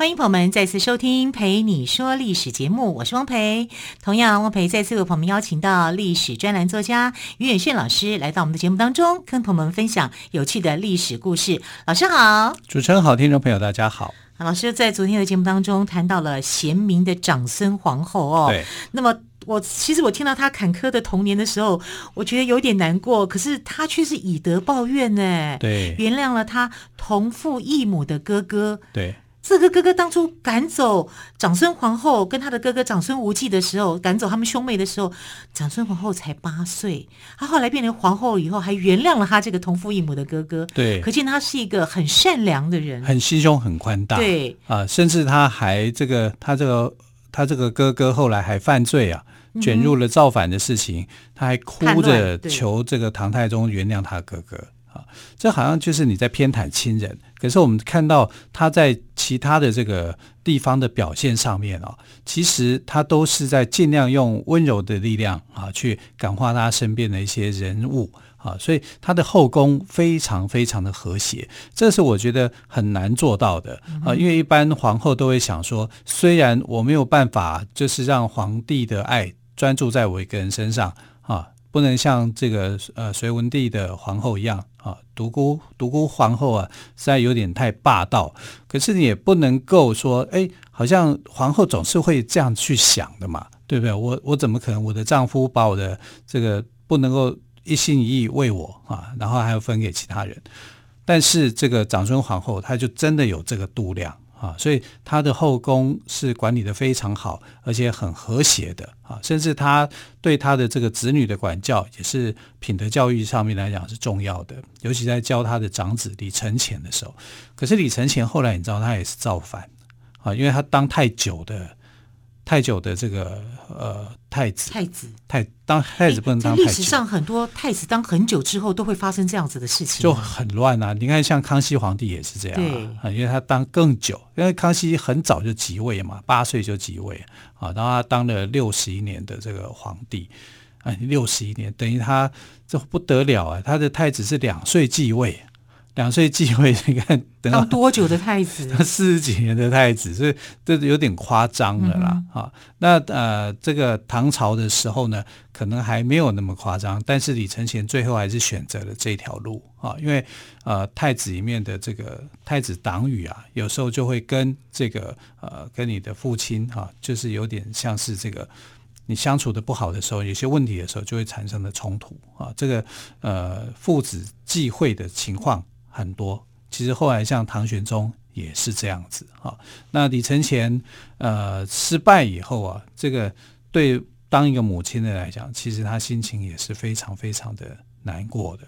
欢迎朋友们再次收听《陪你说历史》节目，我是汪培。同样，汪培再次为朋友们邀请到历史专栏作家于远炫老师来到我们的节目当中，跟朋友们分享有趣的历史故事。老师好，主持人好，听众朋友大家好。老师在昨天的节目当中谈到了贤明的长孙皇后哦。对。那么我其实我听到他坎坷的童年的时候，我觉得有点难过，可是他却是以德报怨呢。对。原谅了他同父异母的哥哥。对。这个哥哥当初赶走长孙皇后跟他的哥哥长孙无忌的时候，赶走他们兄妹的时候，长孙皇后才八岁。他后来变成皇后以后，还原谅了他这个同父异母的哥哥。对，可见他是一个很善良的人，很心胸很宽大。对啊，甚至他还这个他这个他这个哥哥后来还犯罪啊，卷入了造反的事情，嗯、他还哭着求这个唐太宗原谅他哥哥。啊，这好像就是你在偏袒亲人。可是我们看到他在其他的这个地方的表现上面啊，其实他都是在尽量用温柔的力量啊，去感化他身边的一些人物啊。所以他的后宫非常非常的和谐，这是我觉得很难做到的啊。因为一般皇后都会想说，虽然我没有办法，就是让皇帝的爱专注在我一个人身上啊。不能像这个呃隋文帝的皇后一样啊，独孤独孤皇后啊，实在有点太霸道。可是你也不能够说，哎，好像皇后总是会这样去想的嘛，对不对？我我怎么可能我的丈夫把我的这个不能够一心一意为我啊，然后还要分给其他人？但是这个长孙皇后，她就真的有这个度量。啊，所以他的后宫是管理的非常好，而且很和谐的啊，甚至他对他的这个子女的管教也是品德教育上面来讲是重要的，尤其在教他的长子李承乾的时候。可是李承乾后来你知道他也是造反啊，因为他当太久的。太久的这个呃太子，太子太当太子不能当太子。历史上很多太子当很久之后都会发生这样子的事情，就很乱啊！你看像康熙皇帝也是这样啊，对因为他当更久，因为康熙很早就即位嘛，八岁就即位啊，然后他当了六十一年的这个皇帝，哎，六十一年等于他这不得了啊！他的太子是两岁继位。两岁继位，你 看等到多久的太子？四十几年的太子，所以这有点夸张了啦。哈、那呃，这个唐朝的时候呢，可能还没有那么夸张，但是李承乾最后还是选择了这条路啊，因为呃，太子里面的这个太子党羽啊，有时候就会跟这个呃，跟你的父亲哈、啊，就是有点像是这个。你相处的不好的时候，有些问题的时候，就会产生的冲突啊。这个呃，父子忌讳的情况很多。其实后来像唐玄宗也是这样子啊。那李承乾呃失败以后啊，这个对当一个母亲的来讲，其实他心情也是非常非常的难过的。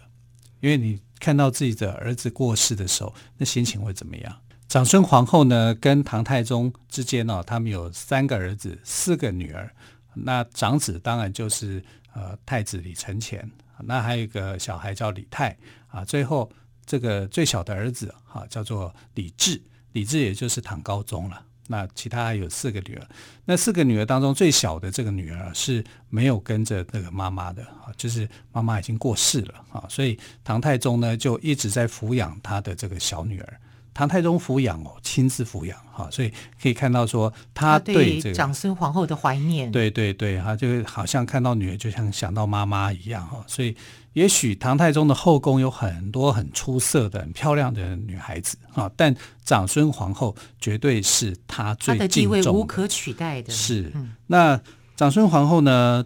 因为你看到自己的儿子过世的时候，那心情会怎么样？长孙皇后呢，跟唐太宗之间呢，他们有三个儿子，四个女儿。那长子当然就是呃太子李承乾，那还有一个小孩叫李泰啊，最后这个最小的儿子哈、啊、叫做李治，李治也就是唐高宗了。那其他还有四个女儿，那四个女儿当中最小的这个女儿是没有跟着那个妈妈的啊，就是妈妈已经过世了啊，所以唐太宗呢就一直在抚养他的这个小女儿。唐太宗抚养哦，亲自抚养哈，所以可以看到说他对这个长孙皇后的怀念，对对对，他就好像看到女儿就像想到妈妈一样哈，所以也许唐太宗的后宫有很多很出色的、很漂亮的女孩子哈，但长孙皇后绝对是他最地位无可取代的。是，嗯、那长孙皇后呢？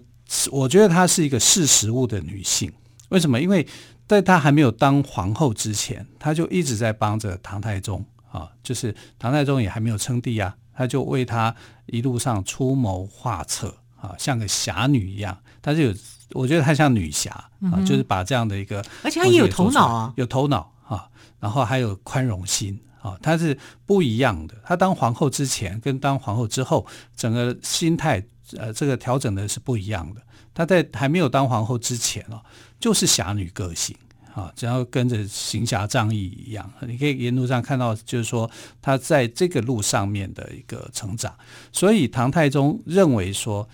我觉得她是一个识时务的女性，为什么？因为在她还没有当皇后之前，她就一直在帮着唐太宗啊，就是唐太宗也还没有称帝啊，她就为他一路上出谋划策啊，像个侠女一样。她就有，我觉得她像女侠啊，就是把这样的一个，而且她也有头脑啊，有头脑啊，然后还有宽容心啊，她是不一样的。她当皇后之前跟当皇后之后，整个心态呃这个调整的是不一样的。她在还没有当皇后之前哦，就是侠女个性啊，只要跟着行侠仗义一样。你可以沿路上看到，就是说她在这个路上面的一个成长。所以唐太宗认为说，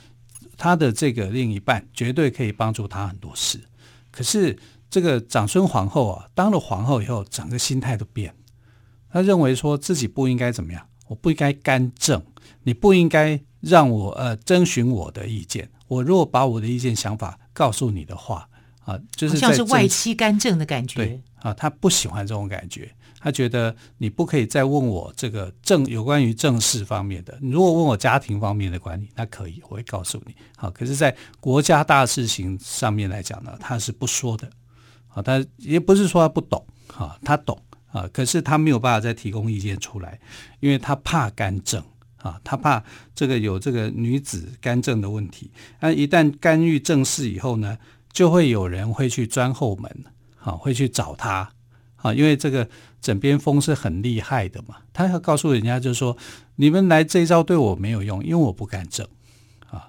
他的这个另一半绝对可以帮助他很多事。可是这个长孙皇后啊，当了皇后以后，整个心态都变。他认为说自己不应该怎么样，我不应该干政，你不应该让我呃征询我的意见。我如果把我的意见想法告诉你的话啊，就是像是外戚干政的感觉。对啊，他不喜欢这种感觉。他觉得你不可以再问我这个政有关于政事方面的。你如果问我家庭方面的管理，那可以，我会告诉你。好，可是，在国家大事情上面来讲呢，他是不说的。好，他也不是说他不懂，哈，他懂啊，可是他没有办法再提供意见出来，因为他怕干政啊，他怕这个有这个女子干政的问题。那一旦干预政事以后呢，就会有人会去钻后门，啊，会去找他，啊，因为这个枕边风是很厉害的嘛，他要告诉人家就是说，你们来这一招对我没有用，因为我不敢整，啊，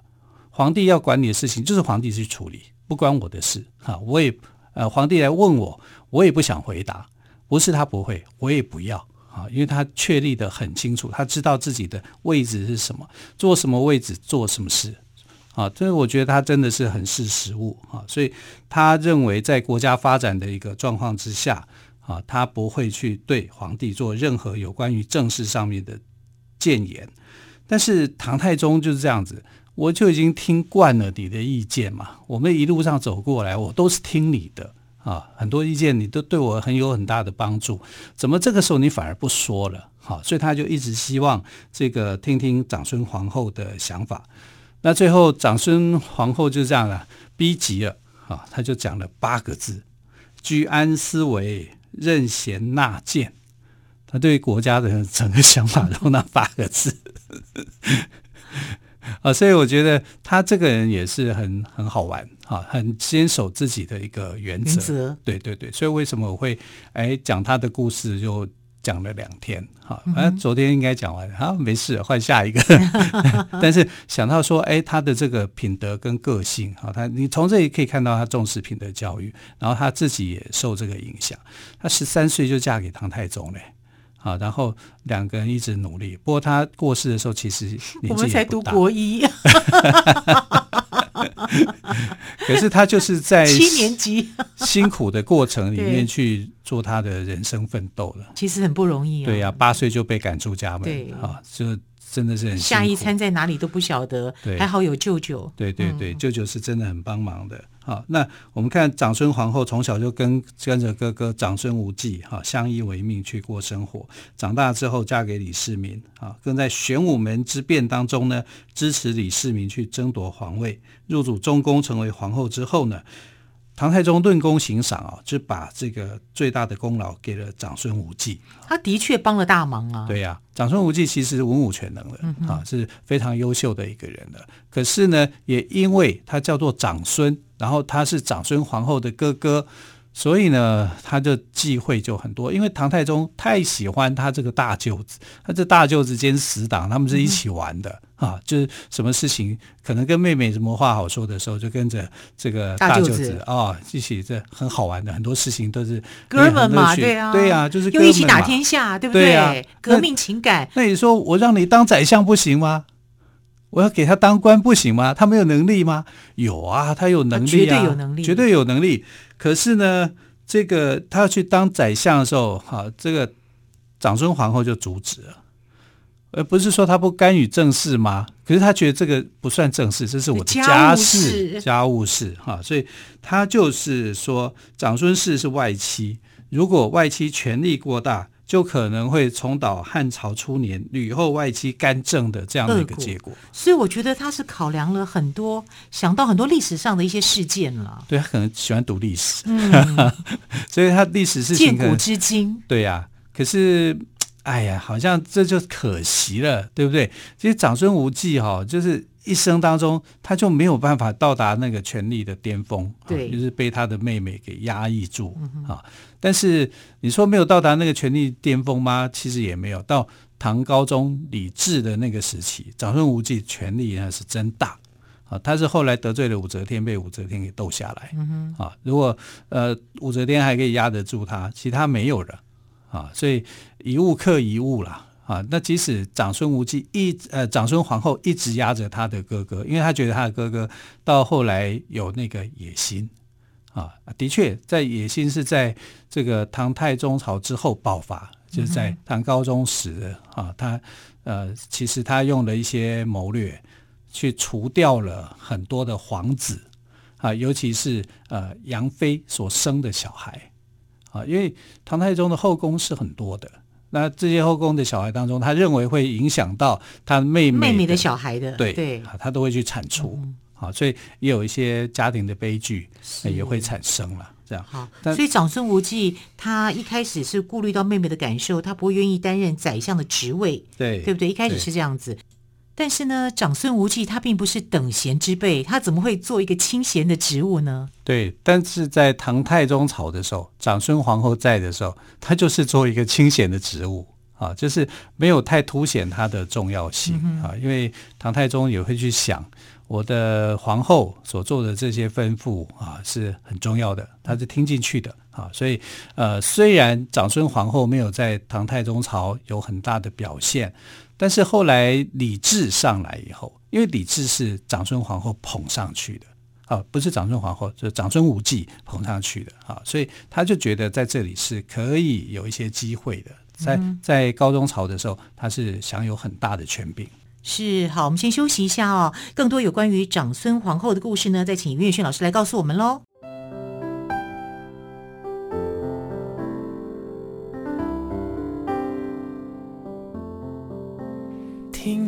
皇帝要管你的事情就是皇帝去处理，不关我的事，哈，我也。呃，皇帝来问我，我也不想回答。不是他不会，我也不要啊，因为他确立的很清楚，他知道自己的位置是什么，做什么位置做什么事啊。所以我觉得他真的是很识时务啊，所以他认为在国家发展的一个状况之下啊，他不会去对皇帝做任何有关于政事上面的谏言。但是唐太宗就是这样子。我就已经听惯了你的意见嘛，我们一路上走过来，我都是听你的啊，很多意见你都对我很有很大的帮助，怎么这个时候你反而不说了？好，所以他就一直希望这个听听长孙皇后的想法。那最后长孙皇后就这样了，逼急了啊，他就讲了八个字：居安思危，任贤纳谏。他对国家的整个想法都那八个字。啊，所以我觉得他这个人也是很很好玩啊，很坚守自己的一个原则。原则。对对对，所以为什么我会哎讲他的故事就讲了两天？哈，反正昨天应该讲完了，好，没事，换下一个。但是想到说，哎，他的这个品德跟个性，哈，他你从这里可以看到他重视品德教育，然后他自己也受这个影响。他十三岁就嫁给唐太宗嘞。啊，然后两个人一直努力。不过他过世的时候，其实。我们才读国一，可是他就是在七年级辛苦的过程里面去做他的人生奋斗了。其实很不容易啊。对呀，八岁就被赶出家门，对啊，就真的是很。下一餐在哪里都不晓得。对，还好有舅舅。对对对，舅舅是真的很帮忙的。好，那我们看长孙皇后从小就跟跟着哥哥长孙无忌哈相依为命去过生活，长大之后嫁给李世民啊，更在玄武门之变当中呢支持李世民去争夺皇位，入主中宫成为皇后之后呢。唐太宗论功行赏啊，就把这个最大的功劳给了长孙无忌。他的确帮了大忙啊。对呀、啊，长孙无忌其实文武全能的、嗯、啊，是非常优秀的一个人的。可是呢，也因为他叫做长孙，然后他是长孙皇后的哥哥。所以呢，他就忌讳就很多，因为唐太宗太喜欢他这个大舅子，他这大舅子兼死党，他们是一起玩的、嗯、啊，就是什么事情可能跟妹妹什么话好说的时候，就跟着这个大舅子啊、哦、一起，这很好玩的，很多事情都是哥们嘛，对啊，对啊，就是又一起打天下，对不对？对啊、革命情感。那，那你说我让你当宰相不行吗？我要给他当官不行吗？他没有能力吗？有啊，他有能力啊，绝对有能力，绝对有能力。可是呢，这个他要去当宰相的时候，哈，这个长孙皇后就阻止了，而不是说他不干预政事吗？可是他觉得这个不算政事，这是我的家事，家务事，哈，所以他就是说，长孙氏是外戚，如果外戚权力过大。就可能会重蹈汉朝初年吕后外戚干政的这样的一个结果，所以我觉得他是考量了很多，想到很多历史上的一些事件了。对，他可能喜欢读历史，嗯、所以他历史事情鉴古知今。对呀、啊，可是哎呀，好像这就可惜了，对不对？其实长孙无忌哈、哦，就是。一生当中，他就没有办法到达那个权力的巅峰，对，就是被他的妹妹给压抑住啊。但是你说没有到达那个权力巅峰吗？其实也没有到。唐高宗李治的那个时期，长孙无忌权力呢是真大啊。他是后来得罪了武则天，被武则天给斗下来。嗯啊，如果呃武则天还可以压得住他，其他没有了啊。所以一物克一物啦啊。那即使长孙无忌一呃长孙皇后一直压着他的哥哥，因为他觉得他的哥哥到后来有那个野心。啊，的确，在野心是在这个唐太宗朝之后爆发，就是在唐高宗时啊，他呃，其实他用了一些谋略，去除掉了很多的皇子啊，尤其是呃杨妃所生的小孩啊，因为唐太宗的后宫是很多的，那这些后宫的小孩当中，他认为会影响到他妹妹妹妹的小孩的，对对啊，他都会去铲除。嗯啊，所以也有一些家庭的悲剧也会产生了。这样好，所以长孙无忌他一开始是顾虑到妹妹的感受，他不会愿意担任宰相的职位，对对不对？一开始是这样子。但是呢，长孙无忌他并不是等闲之辈，他怎么会做一个清闲的职务呢？对，但是在唐太宗朝的时候，长孙皇后在的时候，他就是做一个清闲的职务啊，就是没有太凸显他的重要性啊，嗯、因为唐太宗也会去想。我的皇后所做的这些吩咐啊，是很重要的，她是听进去的啊。所以，呃，虽然长孙皇后没有在唐太宗朝有很大的表现，但是后来李治上来以后，因为李治是长孙皇后捧上去的啊，不是长孙皇后，就是长孙无忌捧上去的啊，所以他就觉得在这里是可以有一些机会的。在在高宗朝的时候，他是享有很大的权柄。是，好，我们先休息一下哦。更多有关于长孙皇后的故事呢，再请岳轩老师来告诉我们喽。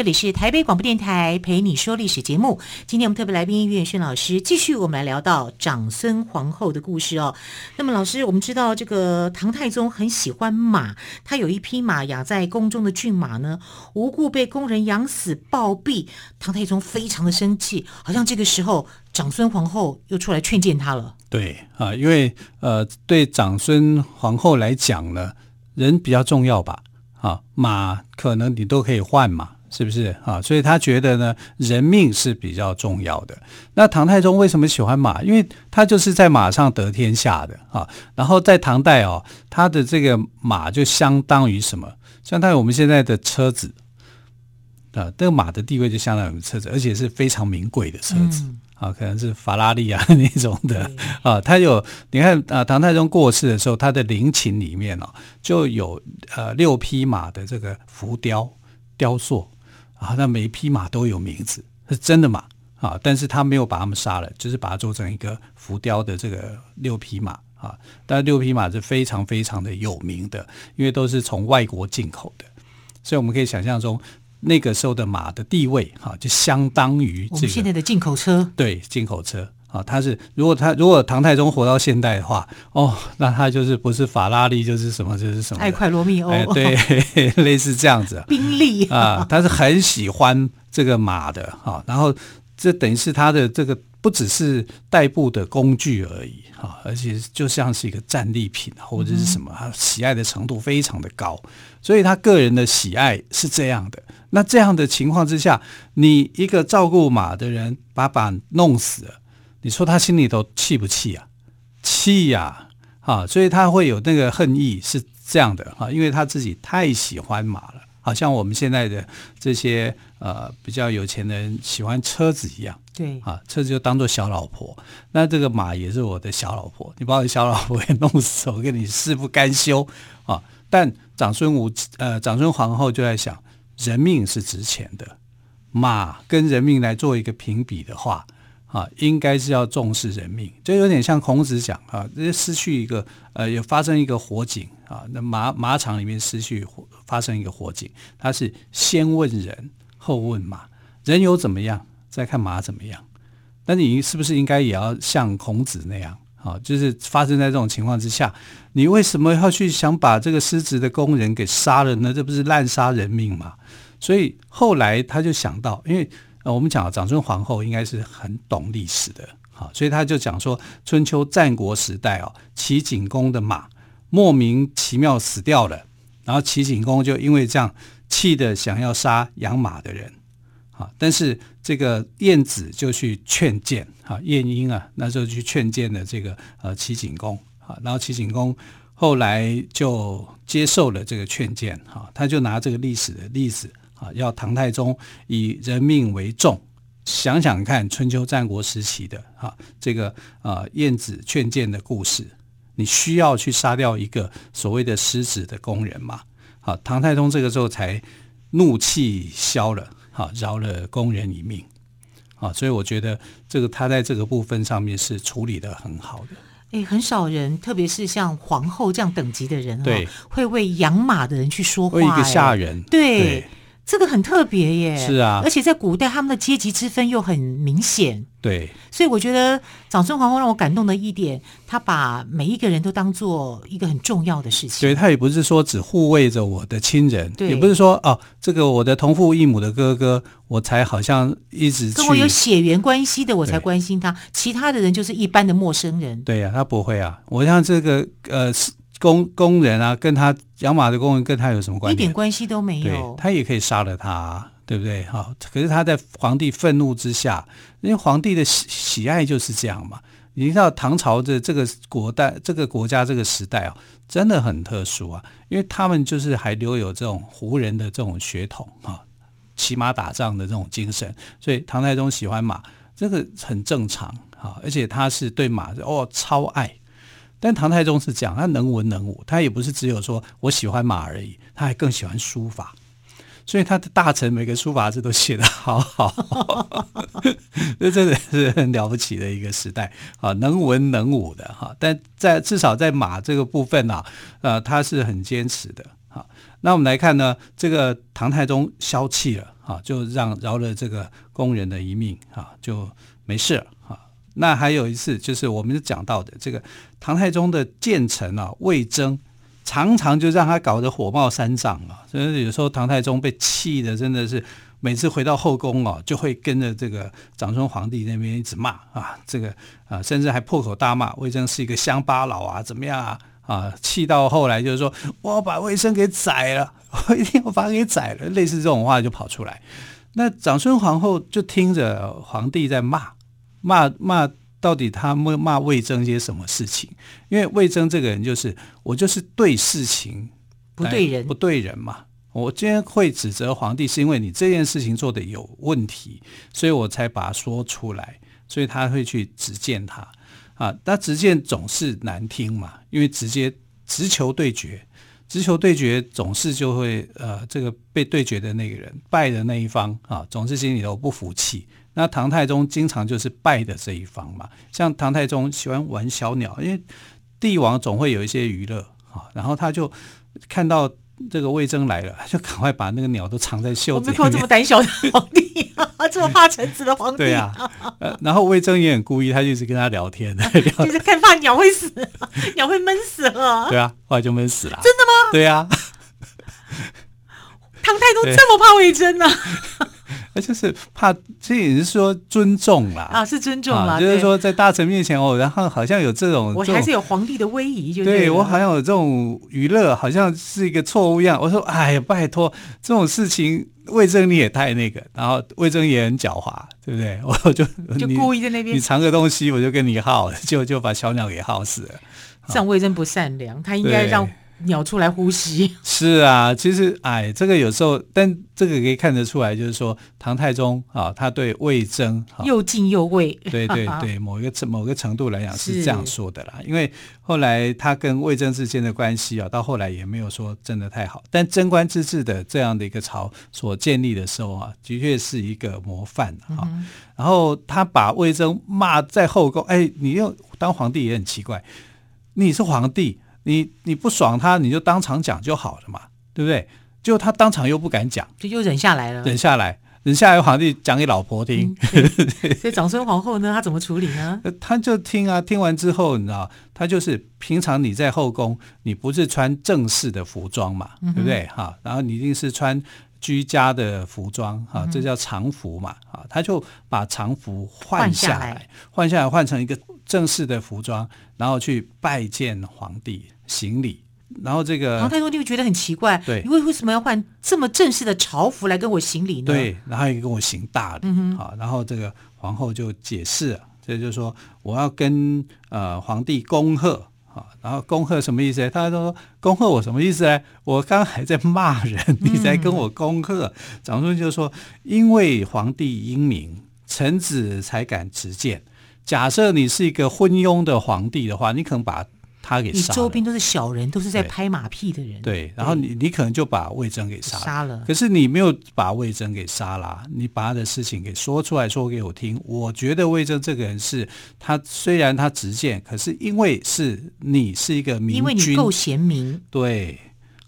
这里是台北广播电台陪你说历史节目。今天我们特别来宾岳轩老师继续我们来聊到长孙皇后的故事哦。那么老师，我们知道这个唐太宗很喜欢马，他有一匹马养在宫中的骏马呢，无故被宫人养死暴毙，唐太宗非常的生气，好像这个时候长孙皇后又出来劝谏他了。对啊，因为呃，对长孙皇后来讲呢，人比较重要吧？啊，马可能你都可以换嘛。是不是啊？所以他觉得呢，人命是比较重要的。那唐太宗为什么喜欢马？因为他就是在马上得天下的啊。然后在唐代哦，他的这个马就相当于什么？相当于我们现在的车子啊。这个马的地位就相当于车子，而且是非常名贵的车子啊，可能是法拉利啊那种的啊。他有你看啊，唐太宗过世的时候，他的陵寝里面哦，就有呃六匹马的这个浮雕雕塑。啊，那每一匹马都有名字，是真的马啊！但是他没有把他们杀了，就是把它做成一个浮雕的这个六匹马啊。但六匹马是非常非常的有名的，因为都是从外国进口的，所以我们可以想象中那个时候的马的地位哈、啊，就相当于这个、我们现在的进口车。对，进口车。啊，他是如果他如果唐太宗活到现代的话，哦，那他就是不是法拉利就是什么就是什么爱快罗密欧，哎，对，类似这样子，宾利啊，他是很喜欢这个马的啊，然后这等于是他的这个不只是代步的工具而已啊，而且就像是一个战利品或者是什么，他喜爱的程度非常的高，所以他个人的喜爱是这样的。那这样的情况之下，你一个照顾马的人把马弄死了。你说他心里头气不气啊？气呀！啊，所以他会有那个恨意是这样的啊，因为他自己太喜欢马了，好像我们现在的这些呃比较有钱的人喜欢车子一样。对啊，车子就当做小老婆，那这个马也是我的小老婆，你把我的小老婆给弄死，我跟你誓不甘休啊！但长孙无呃长孙皇后就在想，人命是值钱的，马跟人命来做一个评比的话，啊，应该是要重视人命，就有点像孔子讲啊，这失去一个呃，有发生一个火警啊，那马马场里面失去火发生一个火警，他是先问人后问马，人有怎么样，再看马怎么样。那你是不是应该也要像孔子那样啊？就是发生在这种情况之下，你为什么要去想把这个失职的工人给杀了呢？这不是滥杀人命吗？所以后来他就想到，因为。呃，我们讲长孙皇后应该是很懂历史的，好，所以他就讲说，春秋战国时代哦，齐景公的马莫名其妙死掉了，然后齐景公就因为这样气得想要杀养马的人，好，但是这个晏子就去劝谏，哈，晏婴啊，那时候去劝谏的这个呃齐景公，啊，然后齐景公后来就接受了这个劝谏，哈，他就拿这个历史的例子。啊，要唐太宗以人命为重，想想看春秋战国时期的啊，这个啊晏子劝谏的故事，你需要去杀掉一个所谓的失职的工人吗？好，唐太宗这个时候才怒气消了，好，饶了工人一命。啊，所以我觉得这个他在这个部分上面是处理的很好的。哎，很少人，特别是像皇后这样等级的人，对，会为养马的人去说话，为一个下人，对。对这个很特别耶，是啊，而且在古代他们的阶级之分又很明显，对，所以我觉得长孙皇后让我感动的一点，他把每一个人都当做一个很重要的事情，对，他也不是说只护卫着我的亲人，对，也不是说哦，这个我的同父异母的哥哥，我才好像一直跟我有血缘关系的我才关心他，其他的人就是一般的陌生人，对呀、啊，他不会啊，我像这个呃是。工工人啊，跟他养马的工人跟他有什么关系？一点关系都没有。他也可以杀了他，对不对？哈，可是他在皇帝愤怒之下，因为皇帝的喜喜爱就是这样嘛。你知道唐朝的这个国代、这个国家、这个时代啊，真的很特殊啊，因为他们就是还留有这种胡人的这种血统啊，骑马打仗的这种精神，所以唐太宗喜欢马，这个很正常啊，而且他是对马哦超爱。但唐太宗是讲，他能文能武，他也不是只有说我喜欢马而已，他还更喜欢书法，所以他的大臣每个书法字都写得好好，这真的是很了不起的一个时代啊，能文能武的哈。但在至少在马这个部分呢，呃，他是很坚持的哈。那我们来看呢，这个唐太宗消气了哈，就让饶了这个工人的一命哈，就没事了哈。那还有一次，就是我们讲到的这个唐太宗的谏臣啊，魏征，常常就让他搞得火冒三丈啊。所以有时候唐太宗被气的，真的是每次回到后宫啊，就会跟着这个长孙皇帝那边一直骂啊，这个啊，甚至还破口大骂魏征是一个乡巴佬啊，怎么样啊？啊，气到后来就是说，我要把魏征给宰了，我 一定要把他给宰了，类似这种话就跑出来。那长孙皇后就听着皇帝在骂。骂骂到底他骂骂魏征些什么事情？因为魏征这个人就是我就是对事情不对人不对人嘛。我今天会指责皇帝，是因为你这件事情做的有问题，所以我才把它说出来。所以他会去直谏他啊，那直谏总是难听嘛，因为直接直球对决，直球对决总是就会呃，这个被对决的那个人败的那一方啊，总是心里头不服气。那唐太宗经常就是败的这一方嘛，像唐太宗喜欢玩小鸟，因为帝王总会有一些娱乐啊，然后他就看到这个魏征来了，就赶快把那个鸟都藏在袖子里面。我这么胆小的皇帝啊，这么怕臣子的皇帝。啊，呃，然后魏征也很故意，他就一直跟他聊天，就是看怕鸟会死，鸟会闷死了。对啊，后来就闷死了。真的吗？对呀、啊。唐太宗这么怕魏征呢？那就是怕，这也是说尊重啦。啊，是尊重啦，啊、就是说在大臣面前哦，然后好像有这种，我还是有皇帝的威仪，就对我好像有这种娱乐，好像是一个错误一样。我说，哎呀，拜托，这种事情魏征你也太那个，然后魏征也很狡猾，对不对？我就就故意在那边，你藏个东西，我就跟你耗，就就把小鸟给耗死了。这样魏征不善良，他应该让鸟出来呼吸。是啊，其实哎，这个有时候，但这个可以看得出来，就是说唐太宗啊，他对魏征又敬又畏。对对 对，某一个某个程度来讲是这样说的啦。因为后来他跟魏征之间的关系啊，到后来也没有说真的太好。但贞观之治的这样的一个朝所建立的时候啊，的确是一个模范啊。嗯、然后他把魏征骂在后宫，哎，你又当皇帝也很奇怪，你是皇帝。你你不爽他，你就当场讲就好了嘛，对不对？就他当场又不敢讲，就又忍下来了。忍下来，忍下来，皇帝讲给老婆听。嗯、所以长孙皇后呢，她怎么处理呢？她就听啊，听完之后，你知道，她就是平常你在后宫，你不是穿正式的服装嘛，嗯、对不对？哈，然后你一定是穿居家的服装，哈，这叫常服嘛，啊，他就把常服换下来，换下来换成一个。正式的服装，然后去拜见皇帝行礼，然后这个唐太宗就会觉得很奇怪，对，为为什么要换这么正式的朝服来跟我行礼呢？对，然后也跟我行大礼，嗯、哼然后这个皇后就解释，这就是说我要跟呃皇帝恭贺啊，然后恭贺什么意思？他说恭贺我什么意思呢？我刚还在骂人，你在跟我恭贺。嗯、长孙就说，因为皇帝英明，臣子才敢直谏。假设你是一个昏庸的皇帝的话，你可能把他给杀了。你周边都是小人，都是在拍马屁的人。对，对，然后你你可能就把魏征给杀了。杀了。可是你没有把魏征给杀了，你把他的事情给说出来说给我听。我觉得魏征这个人是，他虽然他直谏，可是因为是你是一个明君，因为你够贤明。对，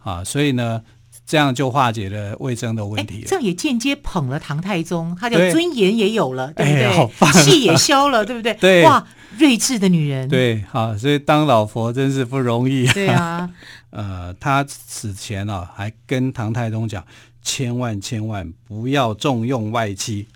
啊，所以呢。这样就化解了魏征的问题了，这样也间接捧了唐太宗，他的尊严也有了，对，对不对？气也消了，对不对？对，哇，睿智的女人，对，好，所以当老婆真是不容易。对啊，呃，他此前啊还跟唐太宗讲，千万千万不要重用外戚。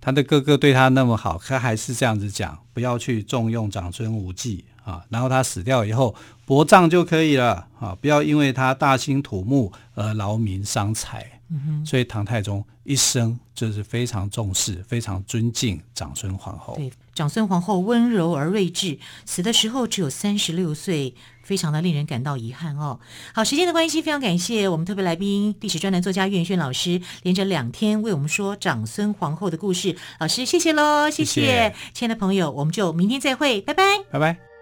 他的哥哥对他那么好，他还是这样子讲，不要去重用长孙无忌。啊，然后他死掉以后，薄葬就可以了啊！不要因为他大兴土木而劳民伤财。所以唐太宗一生就是非常重视、非常尊敬长孙皇后。对，长孙皇后温柔而睿智，死的时候只有三十六岁，非常的令人感到遗憾哦。好，时间的关系，非常感谢我们特别来宾、历史专栏作家岳轩老师，连着两天为我们说长孙皇后的故事。老师，谢谢喽，谢谢亲爱的朋友，我们就明天再会，拜拜，拜拜。